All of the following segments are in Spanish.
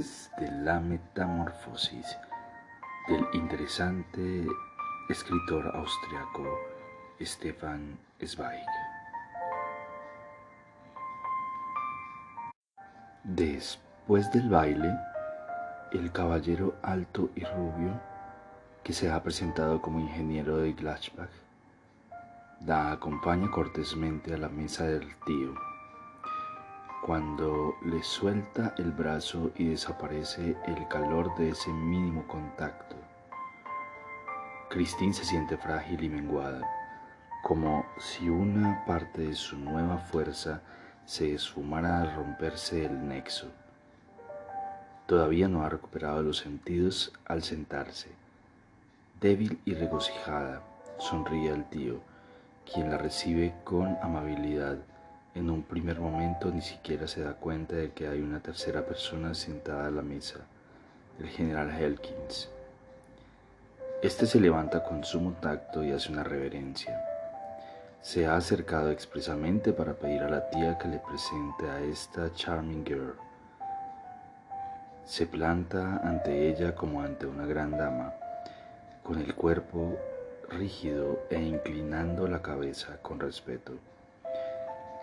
Embriaguez de la metamorfosis del interesante escritor austriaco Stefan Zweig. Después del baile, el caballero alto y rubio, que se ha presentado como ingeniero de Gladbach, la acompaña cortésmente a la mesa del tío cuando le suelta el brazo y desaparece el calor de ese mínimo contacto. Christine se siente frágil y menguada, como si una parte de su nueva fuerza se esfumara al romperse el nexo. Todavía no ha recuperado los sentidos al sentarse. Débil y regocijada, sonríe al tío, quien la recibe con amabilidad en un primer momento ni siquiera se da cuenta de que hay una tercera persona sentada a la mesa, el general Helkins. Este se levanta con sumo tacto y hace una reverencia. Se ha acercado expresamente para pedir a la tía que le presente a esta charming girl. Se planta ante ella como ante una gran dama, con el cuerpo rígido e inclinando la cabeza con respeto.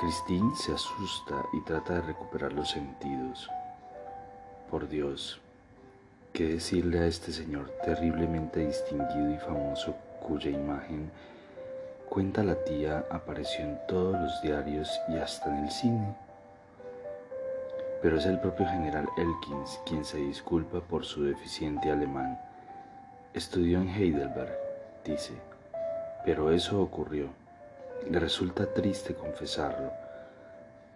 Christine se asusta y trata de recuperar los sentidos. Por Dios, ¿qué decirle a este señor terriblemente distinguido y famoso cuya imagen, cuenta la tía, apareció en todos los diarios y hasta en el cine? Pero es el propio general Elkins quien se disculpa por su deficiente alemán. Estudió en Heidelberg, dice, pero eso ocurrió le resulta triste confesarlo.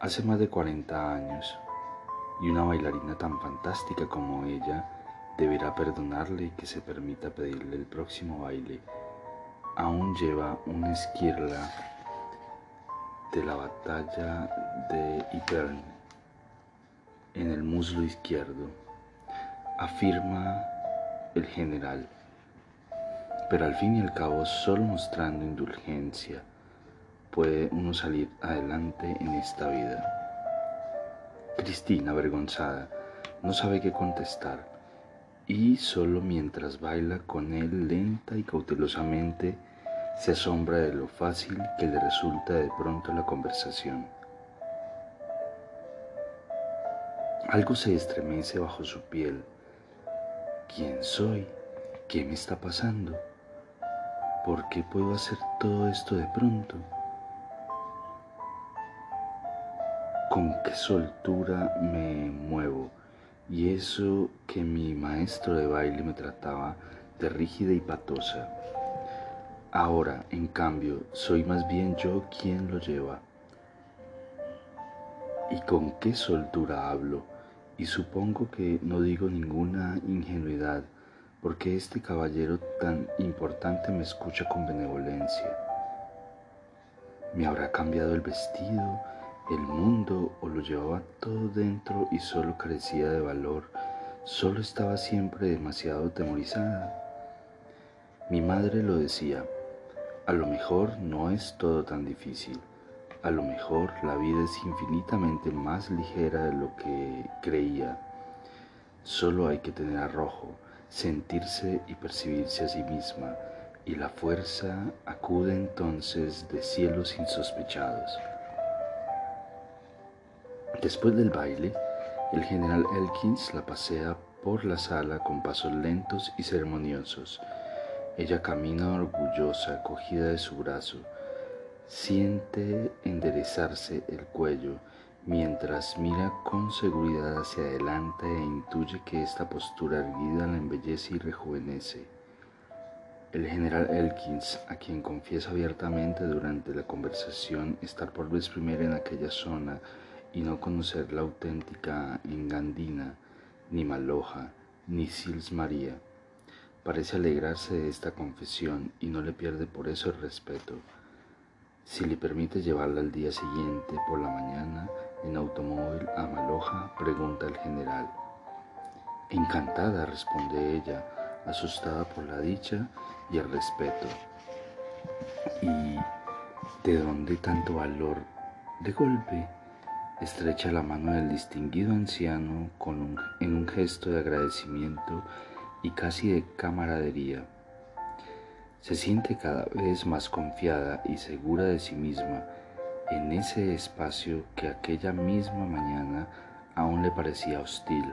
Hace más de 40 años, y una bailarina tan fantástica como ella deberá perdonarle y que se permita pedirle el próximo baile. Aún lleva una esquirla de la batalla de Ypern en el muslo izquierdo, afirma el general, pero al fin y al cabo solo mostrando indulgencia puede uno salir adelante en esta vida. Cristina, avergonzada, no sabe qué contestar y solo mientras baila con él lenta y cautelosamente se asombra de lo fácil que le resulta de pronto la conversación. Algo se estremece bajo su piel. ¿Quién soy? ¿Qué me está pasando? ¿Por qué puedo hacer todo esto de pronto? Con qué soltura me muevo y eso que mi maestro de baile me trataba de rígida y patosa. Ahora, en cambio, soy más bien yo quien lo lleva. Y con qué soltura hablo, y supongo que no digo ninguna ingenuidad, porque este caballero tan importante me escucha con benevolencia. ¿Me habrá cambiado el vestido? El mundo o lo llevaba todo dentro y solo carecía de valor, solo estaba siempre demasiado temorizada. Mi madre lo decía, a lo mejor no es todo tan difícil, a lo mejor la vida es infinitamente más ligera de lo que creía. Solo hay que tener arrojo, sentirse y percibirse a sí misma, y la fuerza acude entonces de cielos insospechados. Después del baile, el general Elkins la pasea por la sala con pasos lentos y ceremoniosos. Ella camina orgullosa, cogida de su brazo. Siente enderezarse el cuello mientras mira con seguridad hacia adelante e intuye que esta postura erguida la embellece y rejuvenece. El general Elkins, a quien confiesa abiertamente durante la conversación estar por vez primera en aquella zona y no conocer la auténtica Engandina, ni Maloja, ni Sils María, parece alegrarse de esta confesión y no le pierde por eso el respeto. Si le permite llevarla al día siguiente por la mañana en automóvil a Maloja, pregunta el general. Encantada, responde ella, asustada por la dicha y el respeto. ¿Y de dónde tanto valor? De golpe, estrecha la mano del distinguido anciano con en un gesto de agradecimiento y casi de camaradería. Se siente cada vez más confiada y segura de sí misma en ese espacio que aquella misma mañana aún le parecía hostil.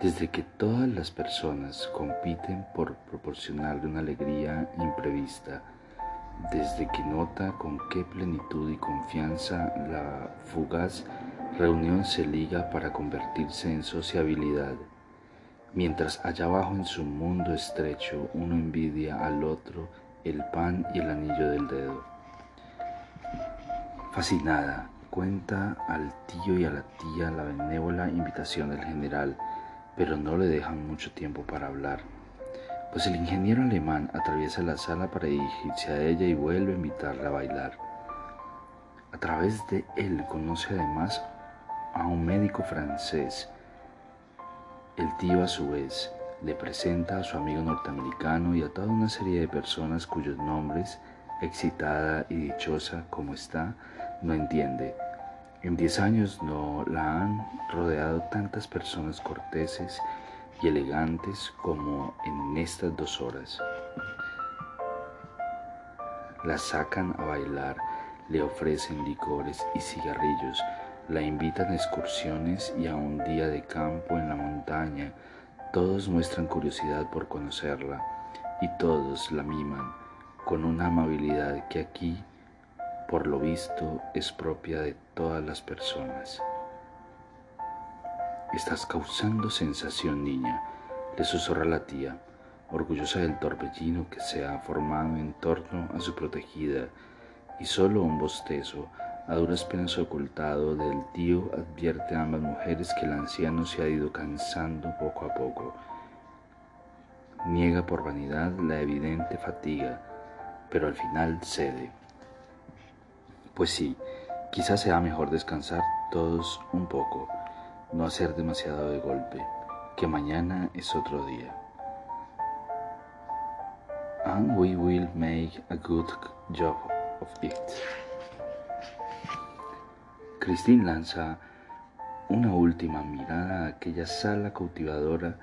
Desde que todas las personas compiten por proporcionarle una alegría imprevista, desde que nota con qué plenitud y confianza la fugaz reunión se liga para convertirse en sociabilidad, mientras allá abajo en su mundo estrecho uno envidia al otro el pan y el anillo del dedo. Fascinada, cuenta al tío y a la tía la benévola invitación del general, pero no le dejan mucho tiempo para hablar, pues el ingeniero alemán atraviesa la sala para dirigirse a ella y vuelve a invitarla a bailar. A través de él conoce además a un médico francés. El tío a su vez le presenta a su amigo norteamericano y a toda una serie de personas cuyos nombres, excitada y dichosa como está, no entiende en diez años no la han rodeado tantas personas corteses y elegantes como en estas dos horas. La sacan a bailar, le ofrecen licores y cigarrillos, la invitan a excursiones y a un día de campo en la montaña. Todos muestran curiosidad por conocerla y todos la miman con una amabilidad que aquí por lo visto es propia de todas las personas. Estás causando sensación, niña, le susurra la tía, orgullosa del torbellino que se ha formado en torno a su protegida, y solo un bostezo, a duras penas ocultado del tío, advierte a ambas mujeres que el anciano se ha ido cansando poco a poco. Niega por vanidad la evidente fatiga, pero al final cede. Pues sí, quizás sea mejor descansar todos un poco, no hacer demasiado de golpe, que mañana es otro día. And we will make a good job of it. Christine lanza una última mirada a aquella sala cautivadora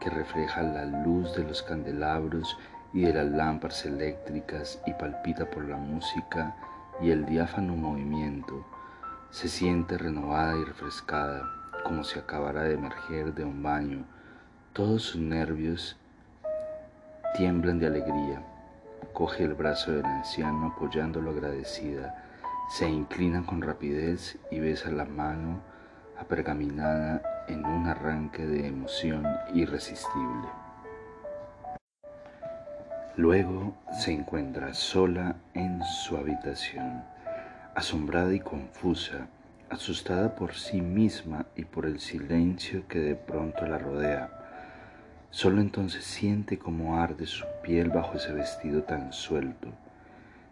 que refleja la luz de los candelabros y de las lámparas eléctricas y palpita por la música y el diáfano movimiento se siente renovada y refrescada como si acabara de emerger de un baño. Todos sus nervios tiemblan de alegría. Coge el brazo del anciano apoyándolo agradecida. Se inclina con rapidez y besa la mano apergaminada en un arranque de emoción irresistible. Luego se encuentra sola en su habitación, asombrada y confusa, asustada por sí misma y por el silencio que de pronto la rodea. Solo entonces siente cómo arde su piel bajo ese vestido tan suelto.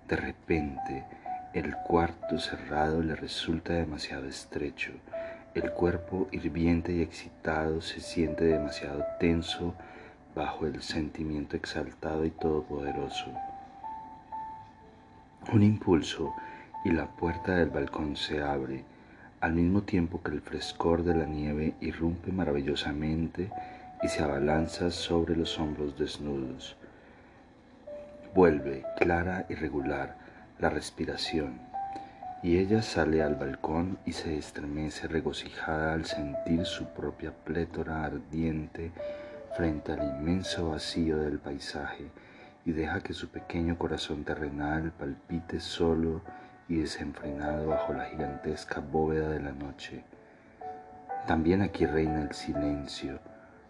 De repente, el cuarto cerrado le resulta demasiado estrecho. El cuerpo hirviente y excitado se siente demasiado tenso bajo el sentimiento exaltado y todopoderoso. Un impulso y la puerta del balcón se abre, al mismo tiempo que el frescor de la nieve irrumpe maravillosamente y se abalanza sobre los hombros desnudos. Vuelve, clara y regular, la respiración, y ella sale al balcón y se estremece regocijada al sentir su propia plétora ardiente frente al inmenso vacío del paisaje y deja que su pequeño corazón terrenal palpite solo y desenfrenado bajo la gigantesca bóveda de la noche. También aquí reina el silencio,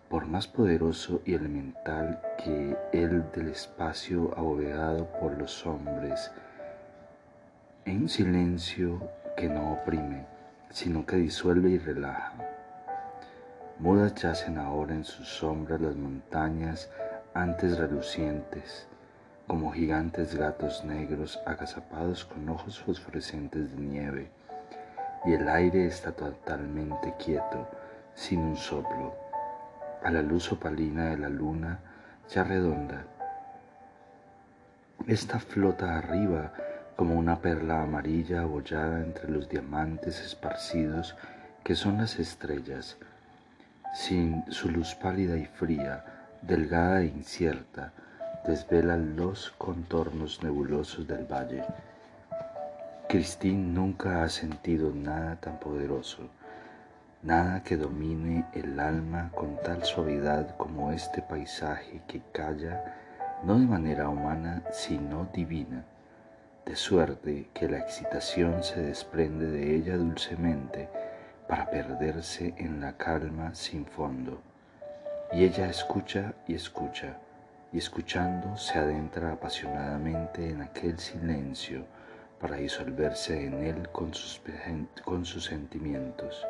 por más poderoso y elemental que el del espacio abovedado por los hombres, en un silencio que no oprime, sino que disuelve y relaja. Mudas yacen ahora en sus sombras las montañas antes relucientes, como gigantes gatos negros agazapados con ojos fosforescentes de nieve, y el aire está totalmente quieto, sin un soplo, a la luz opalina de la luna ya redonda. Esta flota arriba como una perla amarilla abollada entre los diamantes esparcidos que son las estrellas, sin su luz pálida y fría, delgada e incierta, desvela los contornos nebulosos del valle. Cristín nunca ha sentido nada tan poderoso, nada que domine el alma con tal suavidad como este paisaje que calla no de manera humana, sino divina de suerte que la excitación se desprende de ella dulcemente para perderse en la calma sin fondo. Y ella escucha y escucha, y escuchando se adentra apasionadamente en aquel silencio para disolverse en él con sus, sentimientos.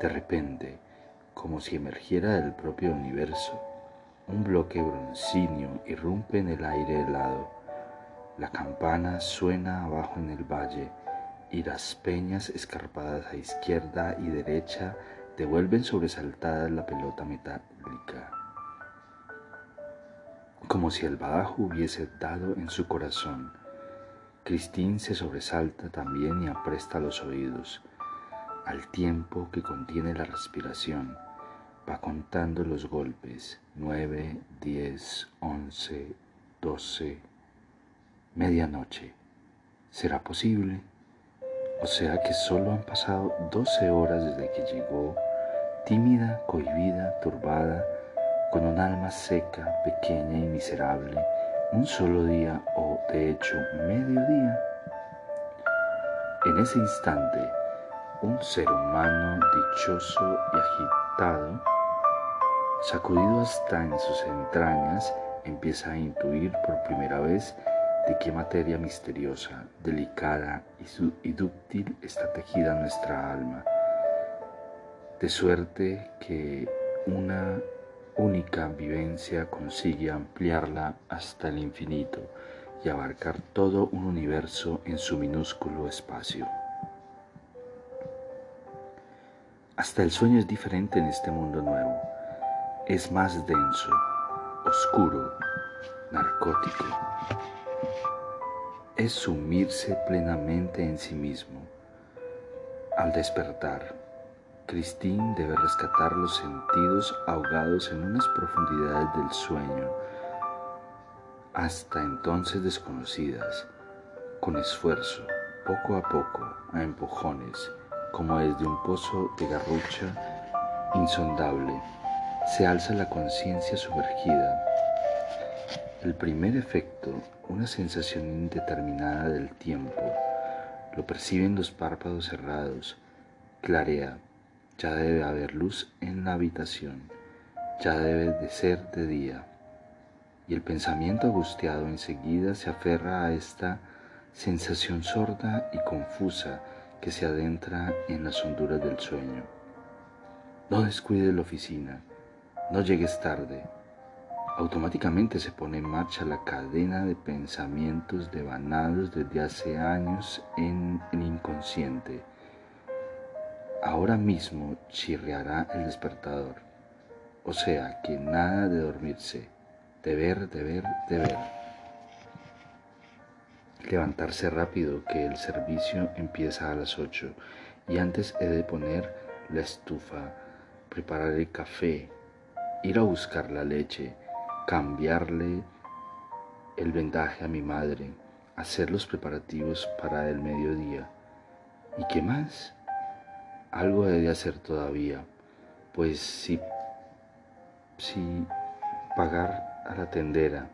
De repente, como si emergiera del propio universo, un bloque broncíneo irrumpe en el aire helado la campana suena abajo en el valle y las peñas escarpadas a izquierda y derecha devuelven sobresaltada la pelota metálica, como si el bajo hubiese dado en su corazón. Cristín se sobresalta también y apresta los oídos, al tiempo que contiene la respiración. Va contando los golpes, nueve, diez, once, doce medianoche. ¿Será posible? O sea que solo han pasado 12 horas desde que llegó, tímida, cohibida, turbada, con un alma seca, pequeña y miserable, un solo día o de hecho medio día. En ese instante, un ser humano dichoso y agitado, sacudido hasta en sus entrañas, empieza a intuir por primera vez de qué materia misteriosa, delicada y, dúctil está tejida nuestra alma, de suerte que una única vivencia consigue ampliarla hasta el infinito y abarcar todo un universo en su minúsculo espacio. Hasta el sueño es diferente en este mundo nuevo, es más denso, oscuro, narcótico es sumirse plenamente en sí mismo. Al despertar, Christine debe rescatar los sentidos ahogados en unas profundidades del sueño, hasta entonces desconocidas, con esfuerzo, poco a poco, a empujones, como desde un pozo de garrucha insondable, se alza la conciencia sumergida. El primer efecto una sensación indeterminada del tiempo. Lo perciben los párpados cerrados. Clarea. Ya debe haber luz en la habitación. Ya debe de ser de día. Y el pensamiento angustiado enseguida se aferra a esta sensación sorda y confusa que se adentra en las honduras del sueño. No descuides la oficina. No llegues tarde automáticamente se pone en marcha la cadena de pensamientos devanados desde hace años en el inconsciente. Ahora mismo chirriará el despertador, o sea que nada de dormirse, deber, deber, deber. Levantarse rápido que el servicio empieza a las 8 y antes he de poner la estufa, preparar el café, ir a buscar la leche, cambiarle el vendaje a mi madre, hacer los preparativos para el mediodía. ¿Y qué más? Algo he de hacer todavía, pues si, si pagar a la tendera,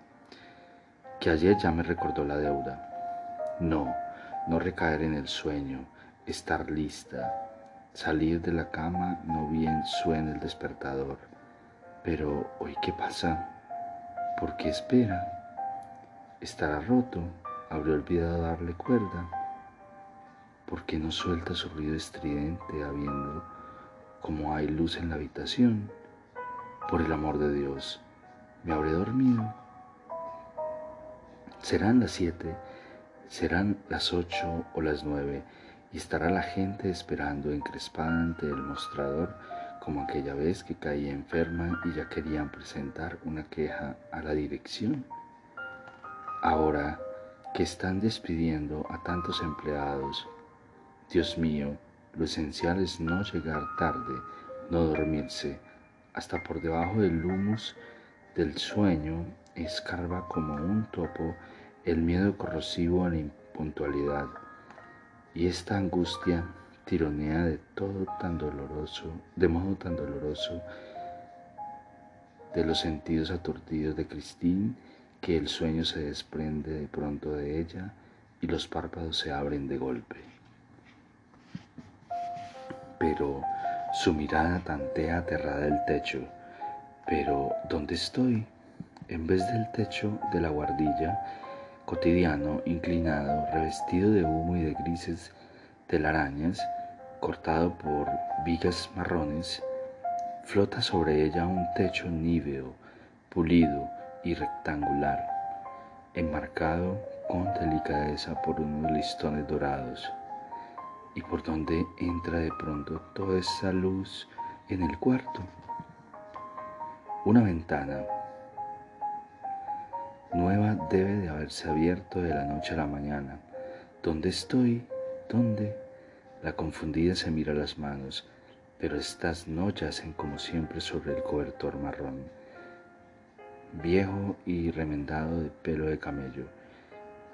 que ayer ya me recordó la deuda. No, no recaer en el sueño, estar lista, salir de la cama no bien suene el despertador Pero hoy qué pasa? ¿Por qué espera? ¿Estará roto? ¿Habré olvidado darle cuerda? ¿Por qué no suelta su ruido estridente habiendo como hay luz en la habitación? Por el amor de Dios, ¿me habré dormido? Serán las siete, serán las ocho o las nueve y estará la gente esperando encrespada ante el mostrador como aquella vez que caí enferma y ya querían presentar una queja a la dirección. Ahora que están despidiendo a tantos empleados, Dios mío, lo esencial es no llegar tarde, no dormirse, hasta por debajo del humus del sueño escarba como un topo el miedo corrosivo a la impuntualidad y esta angustia tironea de todo tan doloroso, de modo tan doloroso, de los sentidos aturdidos de Cristín, que el sueño se desprende de pronto de ella y los párpados se abren de golpe. Pero su mirada tantea aterrada el techo. Pero, ¿dónde estoy? En vez del techo de la guardilla, cotidiano, inclinado, revestido de humo y de grises telarañas, cortado por vigas marrones, flota sobre ella un techo níveo, pulido y rectangular, enmarcado con delicadeza por unos listones dorados, y por donde entra de pronto toda esa luz en el cuarto. Una ventana nueva debe de haberse abierto de la noche a la mañana. ¿Dónde estoy? ¿Dónde? La confundida se mira las manos, pero estas no yacen como siempre sobre el cobertor marrón, viejo y remendado de pelo de camello,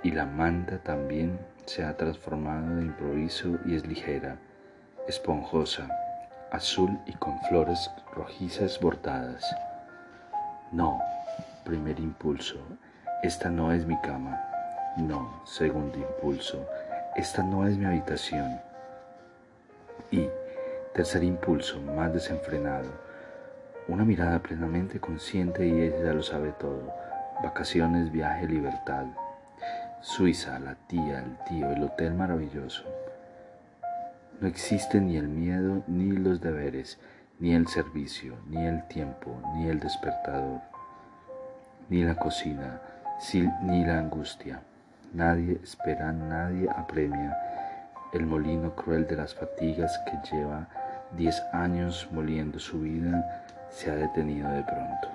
y la manta también se ha transformado de improviso y es ligera, esponjosa, azul y con flores rojizas bordadas. No, primer impulso, esta no es mi cama. No, segundo impulso, esta no es mi habitación. Y, tercer impulso, más desenfrenado, una mirada plenamente consciente y ella lo sabe todo. Vacaciones, viaje, libertad. Suiza, la tía, el tío, el hotel maravilloso. No existe ni el miedo, ni los deberes, ni el servicio, ni el tiempo, ni el despertador, ni la cocina, ni la angustia. Nadie espera, nadie apremia el molino cruel de las fatigas que lleva diez años moliendo su vida se ha detenido de pronto.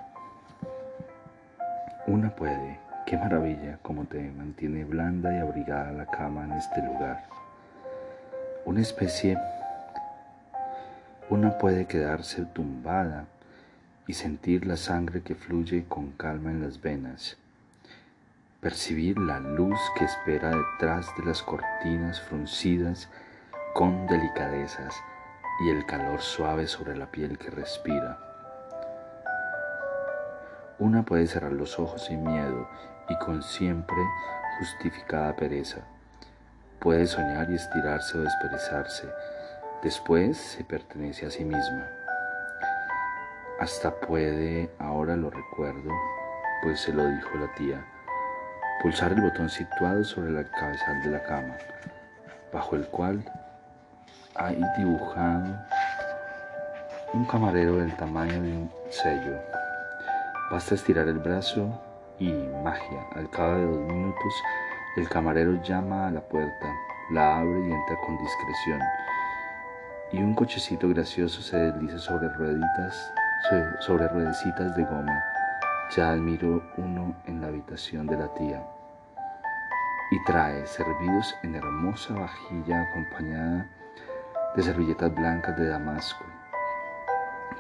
Una puede, qué maravilla como te mantiene blanda y abrigada la cama en este lugar. Una especie, una puede quedarse tumbada y sentir la sangre que fluye con calma en las venas percibir la luz que espera detrás de las cortinas fruncidas con delicadezas y el calor suave sobre la piel que respira. Una puede cerrar los ojos sin miedo y con siempre justificada pereza. Puede soñar y estirarse o desperezarse. Después se pertenece a sí misma. Hasta puede, ahora lo recuerdo, pues se lo dijo la tía, pulsar el botón situado sobre la cabezal de la cama, bajo el cual hay dibujado un camarero del tamaño de un sello. Basta estirar el brazo y magia. Al cabo de dos minutos, el camarero llama a la puerta, la abre y entra con discreción. Y un cochecito gracioso se desliza sobre rueditas, sobre ruedecitas de goma ya admiro uno en la habitación de la tía y trae servidos en hermosa vajilla acompañada de servilletas blancas de damasco,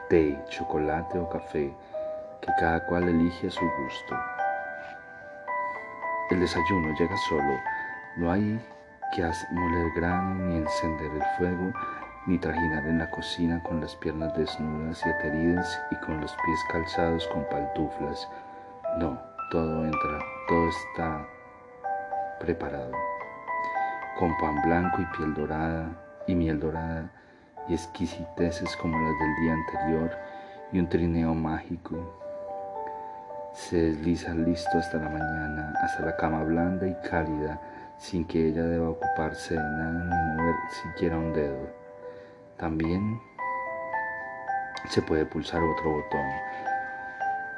té, chocolate o café que cada cual elige a su gusto. El desayuno llega solo, no hay que moler grano ni encender el fuego ni trajinar en la cocina con las piernas desnudas y ateridas y con los pies calzados con pantuflas. No, todo entra, todo está preparado. Con pan blanco y piel dorada y miel dorada y exquisiteces como las del día anterior y un trineo mágico. Se desliza listo hasta la mañana, hasta la cama blanda y cálida, sin que ella deba ocuparse de nada ni mover siquiera un dedo. También se puede pulsar otro botón,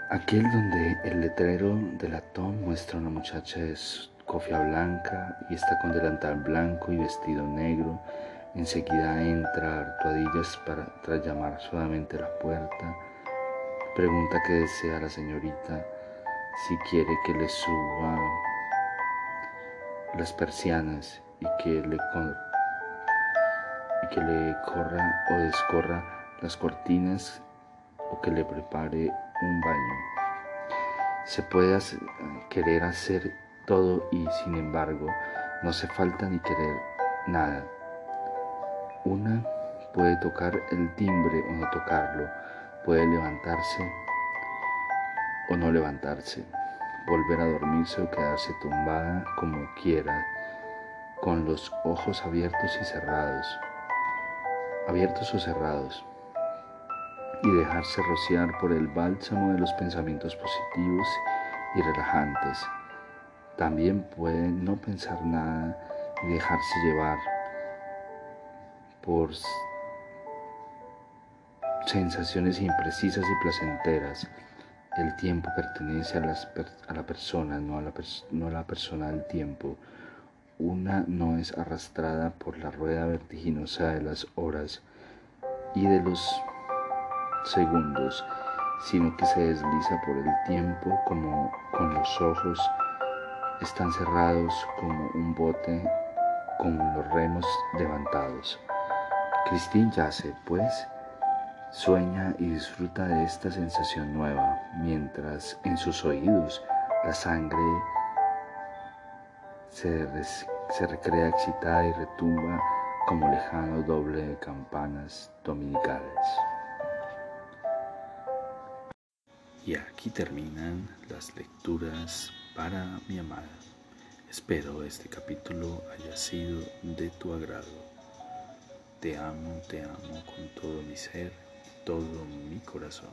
aquel donde el letrero del latón muestra a una muchacha de cofia blanca y está con delantal blanco y vestido negro. Enseguida entra Artuadillas para, tras llamar suavemente a la puerta. Pregunta qué desea la señorita, si quiere que le suba las persianas y que le, y que le corra o descorra las cortinas o que le prepare un baño. Se puede querer hacer todo y sin embargo no hace falta ni querer nada. Una puede tocar el timbre o no tocarlo, puede levantarse o no levantarse, volver a dormirse o quedarse tumbada como quiera, con los ojos abiertos y cerrados, abiertos o cerrados, y dejarse rociar por el bálsamo de los pensamientos positivos y relajantes. También puede no pensar nada y dejarse llevar por sensaciones imprecisas y placenteras. El tiempo pertenece a, la persona, no a la, no a la persona del tiempo. Una no es arrastrada por la rueda vertiginosa de las horas y de los segundos, sino que se desliza por el tiempo como con los ojos están cerrados como un bote con los remos levantados. Cristín yace, pues, sueña y disfruta de esta sensación nueva, mientras en sus oídos la sangre se, recrea excitada y retumba como lejano doble de campanas dominicales. Y aquí terminan las lecturas para mi amada. Espero este capítulo haya sido de tu agrado. Te amo, te amo con todo mi ser, todo mi corazón.